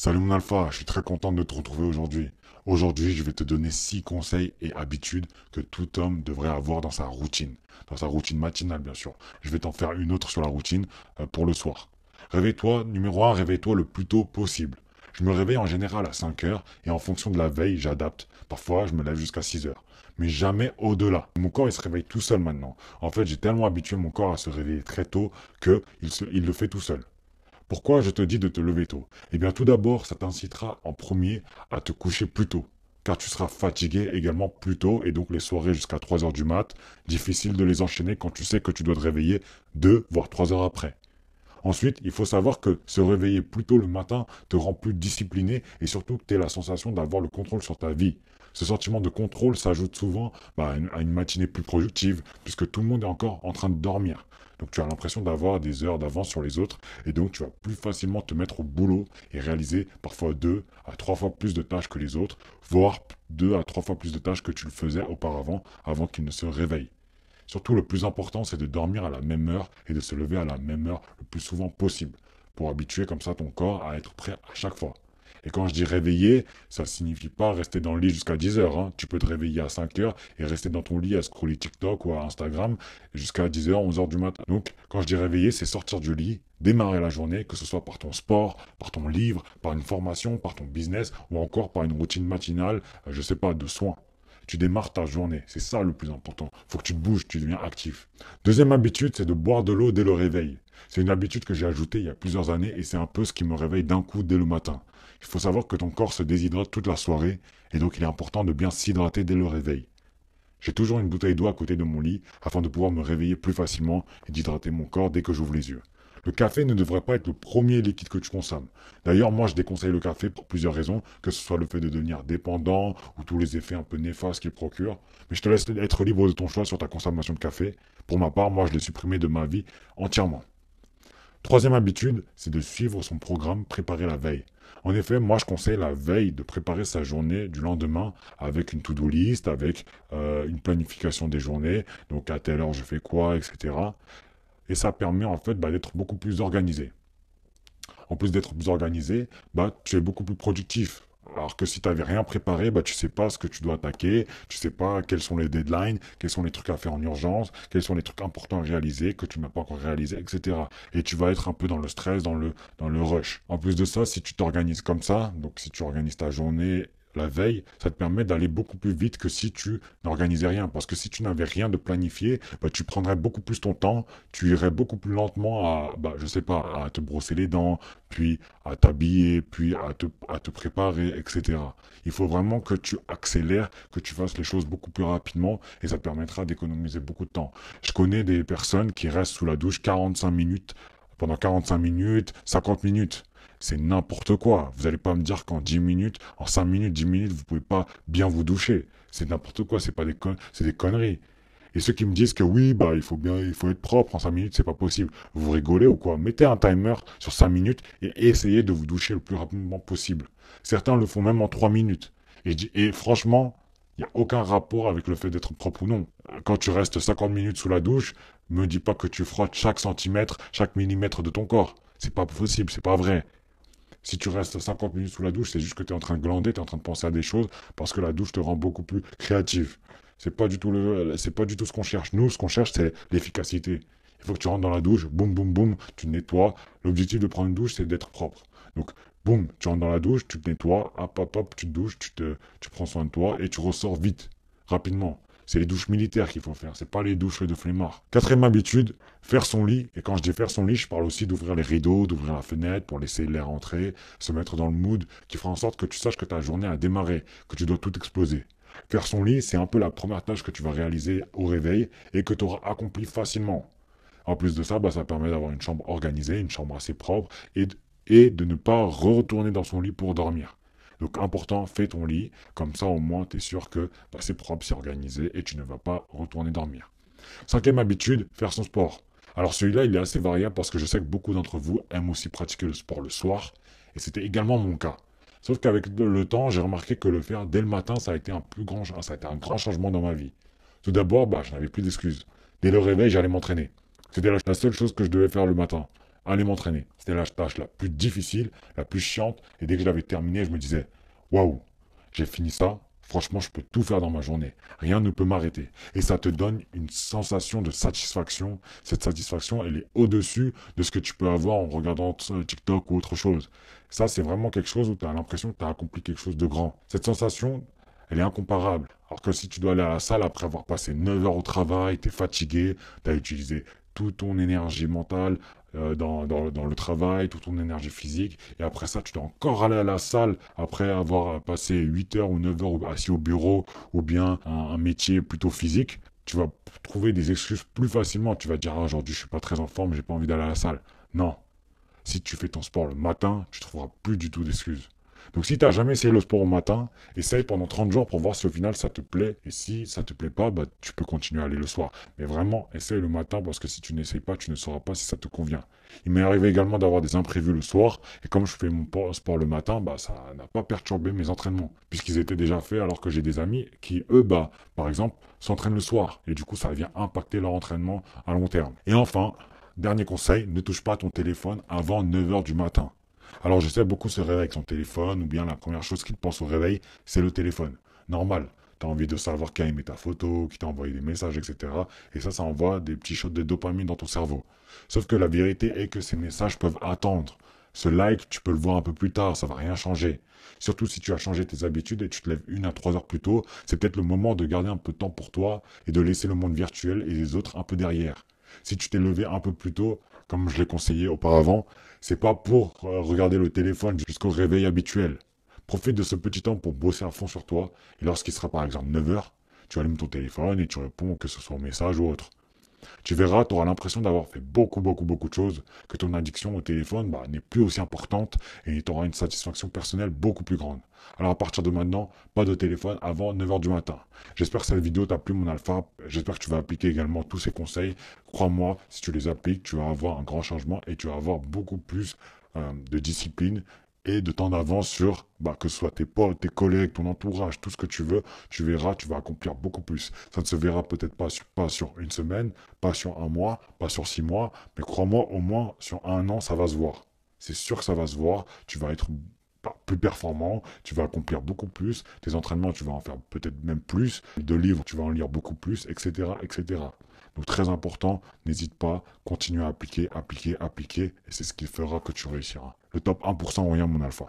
Salut mon alpha, je suis très content de te retrouver aujourd'hui. Aujourd'hui, je vais te donner 6 conseils et habitudes que tout homme devrait avoir dans sa routine. Dans sa routine matinale, bien sûr. Je vais t'en faire une autre sur la routine euh, pour le soir. Réveille-toi, numéro 1, réveille-toi le plus tôt possible. Je me réveille en général à 5 heures et en fonction de la veille, j'adapte. Parfois, je me lève jusqu'à 6 heures. Mais jamais au-delà. Mon corps, il se réveille tout seul maintenant. En fait, j'ai tellement habitué mon corps à se réveiller très tôt qu'il il le fait tout seul. Pourquoi je te dis de te lever tôt? Eh bien tout d'abord, ça t'incitera en premier à te coucher plus tôt. Car tu seras fatigué également plus tôt et donc les soirées jusqu'à 3 heures du mat, difficile de les enchaîner quand tu sais que tu dois te réveiller 2 voire 3 heures après. Ensuite, il faut savoir que se réveiller plus tôt le matin te rend plus discipliné et surtout que tu la sensation d'avoir le contrôle sur ta vie. Ce sentiment de contrôle s'ajoute souvent bah, à une matinée plus productive puisque tout le monde est encore en train de dormir. Donc tu as l'impression d'avoir des heures d'avance sur les autres et donc tu vas plus facilement te mettre au boulot et réaliser parfois deux à trois fois plus de tâches que les autres, voire deux à trois fois plus de tâches que tu le faisais auparavant avant qu'il ne se réveille. Surtout le plus important c'est de dormir à la même heure et de se lever à la même heure le plus souvent possible pour habituer comme ça ton corps à être prêt à chaque fois. Et quand je dis réveiller, ça ne signifie pas rester dans le lit jusqu'à 10 heures. Hein. Tu peux te réveiller à 5 heures et rester dans ton lit à scroller TikTok ou à Instagram jusqu'à 10 heures, 11 heures du matin. Donc, quand je dis réveiller, c'est sortir du lit, démarrer la journée, que ce soit par ton sport, par ton livre, par une formation, par ton business ou encore par une routine matinale, euh, je sais pas, de soins tu démarres ta journée. C'est ça le plus important. Faut que tu te bouges, tu deviens actif. Deuxième habitude, c'est de boire de l'eau dès le réveil. C'est une habitude que j'ai ajoutée il y a plusieurs années et c'est un peu ce qui me réveille d'un coup dès le matin. Il faut savoir que ton corps se déshydrate toute la soirée et donc il est important de bien s'hydrater dès le réveil. J'ai toujours une bouteille d'eau à côté de mon lit afin de pouvoir me réveiller plus facilement et d'hydrater mon corps dès que j'ouvre les yeux. Le café ne devrait pas être le premier liquide que tu consommes. D'ailleurs, moi, je déconseille le café pour plusieurs raisons, que ce soit le fait de devenir dépendant ou tous les effets un peu néfastes qu'il procure. Mais je te laisse être libre de ton choix sur ta consommation de café. Pour ma part, moi, je l'ai supprimé de ma vie entièrement. Troisième habitude, c'est de suivre son programme préparé la veille. En effet, moi je conseille la veille de préparer sa journée du lendemain avec une to-do list, avec euh, une planification des journées, donc à telle heure je fais quoi, etc. Et ça permet en fait bah, d'être beaucoup plus organisé. En plus d'être plus organisé, bah, tu es beaucoup plus productif. Alors que si tu n'avais rien préparé, bah, tu sais pas ce que tu dois attaquer, tu sais pas quels sont les deadlines, quels sont les trucs à faire en urgence, quels sont les trucs importants à réaliser que tu n'as pas encore réalisé, etc. Et tu vas être un peu dans le stress, dans le, dans le rush. En plus de ça, si tu t'organises comme ça, donc si tu organises ta journée la veille, ça te permet d'aller beaucoup plus vite que si tu n'organisais rien. Parce que si tu n'avais rien de planifié, bah, tu prendrais beaucoup plus ton temps, tu irais beaucoup plus lentement à, bah, je sais pas, à te brosser les dents, puis à t'habiller, puis à te, à te préparer, etc. Il faut vraiment que tu accélères, que tu fasses les choses beaucoup plus rapidement et ça te permettra d'économiser beaucoup de temps. Je connais des personnes qui restent sous la douche 45 minutes, pendant 45 minutes, 50 minutes c'est n'importe quoi. Vous n'allez pas me dire qu'en 10 minutes, en 5 minutes, 10 minutes, vous pouvez pas bien vous doucher. C'est n'importe quoi, c'est pas des c'est des conneries. Et ceux qui me disent que oui, bah il faut bien, il faut être propre en 5 minutes, c'est pas possible. Vous rigolez ou quoi? Mettez un timer sur 5 minutes et essayez de vous doucher le plus rapidement possible. Certains le font même en 3 minutes. Et, et franchement, il n'y a aucun rapport avec le fait d'être propre ou non. Quand tu restes 50 minutes sous la douche, me dis pas que tu frottes chaque centimètre, chaque millimètre de ton corps. C'est pas possible, c'est pas vrai. Si tu restes 50 minutes sous la douche, c'est juste que tu es en train de glander, tu es en train de penser à des choses parce que la douche te rend beaucoup plus créatif. C'est pas du tout c'est pas du tout ce qu'on cherche. Nous, ce qu'on cherche, c'est l'efficacité. Il faut que tu rentres dans la douche, boum, boum, boum, tu nettoies. L'objectif de prendre une douche, c'est d'être propre. Donc, boum, tu rentres dans la douche, tu te nettoies, hop, hop, hop, tu te douches, tu, te, tu prends soin de toi et tu ressors vite, rapidement. C'est les douches militaires qu'il faut faire, c'est pas les douches de flemmard. Quatrième habitude, faire son lit. Et quand je dis faire son lit, je parle aussi d'ouvrir les rideaux, d'ouvrir la fenêtre pour laisser l'air entrer, se mettre dans le mood qui fera en sorte que tu saches que ta journée a démarré, que tu dois tout exploser. Faire son lit, c'est un peu la première tâche que tu vas réaliser au réveil et que tu auras accompli facilement. En plus de ça, bah, ça permet d'avoir une chambre organisée, une chambre assez propre et, et de ne pas retourner dans son lit pour dormir. Donc important, fais ton lit, comme ça au moins tu es sûr que bah, c'est propre, c'est organisé et tu ne vas pas retourner dormir. Cinquième habitude, faire son sport. Alors celui-là, il est assez variable parce que je sais que beaucoup d'entre vous aiment aussi pratiquer le sport le soir, et c'était également mon cas. Sauf qu'avec le temps, j'ai remarqué que le faire dès le matin, ça a été un plus grand, ça a été un grand changement dans ma vie. Tout d'abord, bah, je n'avais plus d'excuses. Dès le réveil, j'allais m'entraîner. C'était la seule chose que je devais faire le matin. Aller m'entraîner. C'était la tâche la plus difficile, la plus chiante. Et dès que je l'avais terminé, je me disais, waouh, j'ai fini ça. Franchement, je peux tout faire dans ma journée. Rien ne peut m'arrêter. Et ça te donne une sensation de satisfaction. Cette satisfaction, elle est au-dessus de ce que tu peux avoir en regardant TikTok ou autre chose. Ça, c'est vraiment quelque chose où tu as l'impression que tu as accompli quelque chose de grand. Cette sensation, elle est incomparable. Alors que si tu dois aller à la salle après avoir passé 9 heures au travail, tu es fatigué, tu as utilisé toute ton énergie mentale euh, dans, le travail, toute ton énergie physique. Et après ça, tu dois encore aller à la salle après avoir passé 8 heures ou 9 heures assis au bureau ou bien un, métier plutôt physique. Tu vas trouver des excuses plus facilement. Tu vas dire ah, aujourd'hui je suis pas très en forme, j'ai pas envie d'aller à la salle. Non. Si tu fais ton sport le matin, tu trouveras plus du tout d'excuses. Donc si tu n'as jamais essayé le sport au matin, essaye pendant 30 jours pour voir si au final ça te plaît. Et si ça te plaît pas, bah, tu peux continuer à aller le soir. Mais vraiment, essaye le matin parce que si tu n'essayes pas, tu ne sauras pas si ça te convient. Il m'est arrivé également d'avoir des imprévus le soir. Et comme je fais mon sport le matin, bah, ça n'a pas perturbé mes entraînements. Puisqu'ils étaient déjà faits alors que j'ai des amis qui, eux, bah, par exemple, s'entraînent le soir. Et du coup, ça vient impacter leur entraînement à long terme. Et enfin, dernier conseil, ne touche pas ton téléphone avant 9h du matin. Alors je sais, beaucoup se réveillent avec son téléphone, ou bien la première chose qu'ils pensent au réveil, c'est le téléphone. Normal. Tu as envie de savoir qui a aimé ta photo, qui t'a envoyé des messages, etc. Et ça, ça envoie des petits shots de dopamine dans ton cerveau. Sauf que la vérité est que ces messages peuvent attendre. Ce like, tu peux le voir un peu plus tard, ça va rien changer. Surtout si tu as changé tes habitudes et tu te lèves une à trois heures plus tôt, c'est peut-être le moment de garder un peu de temps pour toi et de laisser le monde virtuel et les autres un peu derrière. Si tu t'es levé un peu plus tôt, comme je l'ai conseillé auparavant, c'est pas pour euh, regarder le téléphone jusqu'au réveil habituel. Profite de ce petit temps pour bosser à fond sur toi. Et lorsqu'il sera par exemple 9h, tu allumes ton téléphone et tu réponds, que ce soit au message ou autre. Tu verras, tu auras l'impression d'avoir fait beaucoup, beaucoup, beaucoup de choses, que ton addiction au téléphone bah, n'est plus aussi importante et tu auras une satisfaction personnelle beaucoup plus grande. Alors à partir de maintenant, pas de téléphone avant 9h du matin. J'espère que cette vidéo t'a plu mon alpha. J'espère que tu vas appliquer également tous ces conseils. Crois-moi, si tu les appliques, tu vas avoir un grand changement et tu vas avoir beaucoup plus euh, de discipline et de temps d'avance sur, bah, que ce soit tes potes, tes collègues, ton entourage, tout ce que tu veux, tu verras, tu vas accomplir beaucoup plus. Ça ne se verra peut-être pas sur, pas sur une semaine, pas sur un mois, pas sur six mois, mais crois-moi, au moins sur un an, ça va se voir. C'est sûr que ça va se voir, tu vas être bah, plus performant, tu vas accomplir beaucoup plus, tes entraînements, tu vas en faire peut-être même plus, de livres, tu vas en lire beaucoup plus, etc., etc. Donc très important, n'hésite pas, continue à appliquer, appliquer, appliquer, et c'est ce qui fera que tu réussiras. Le top 1% rien mon alpha.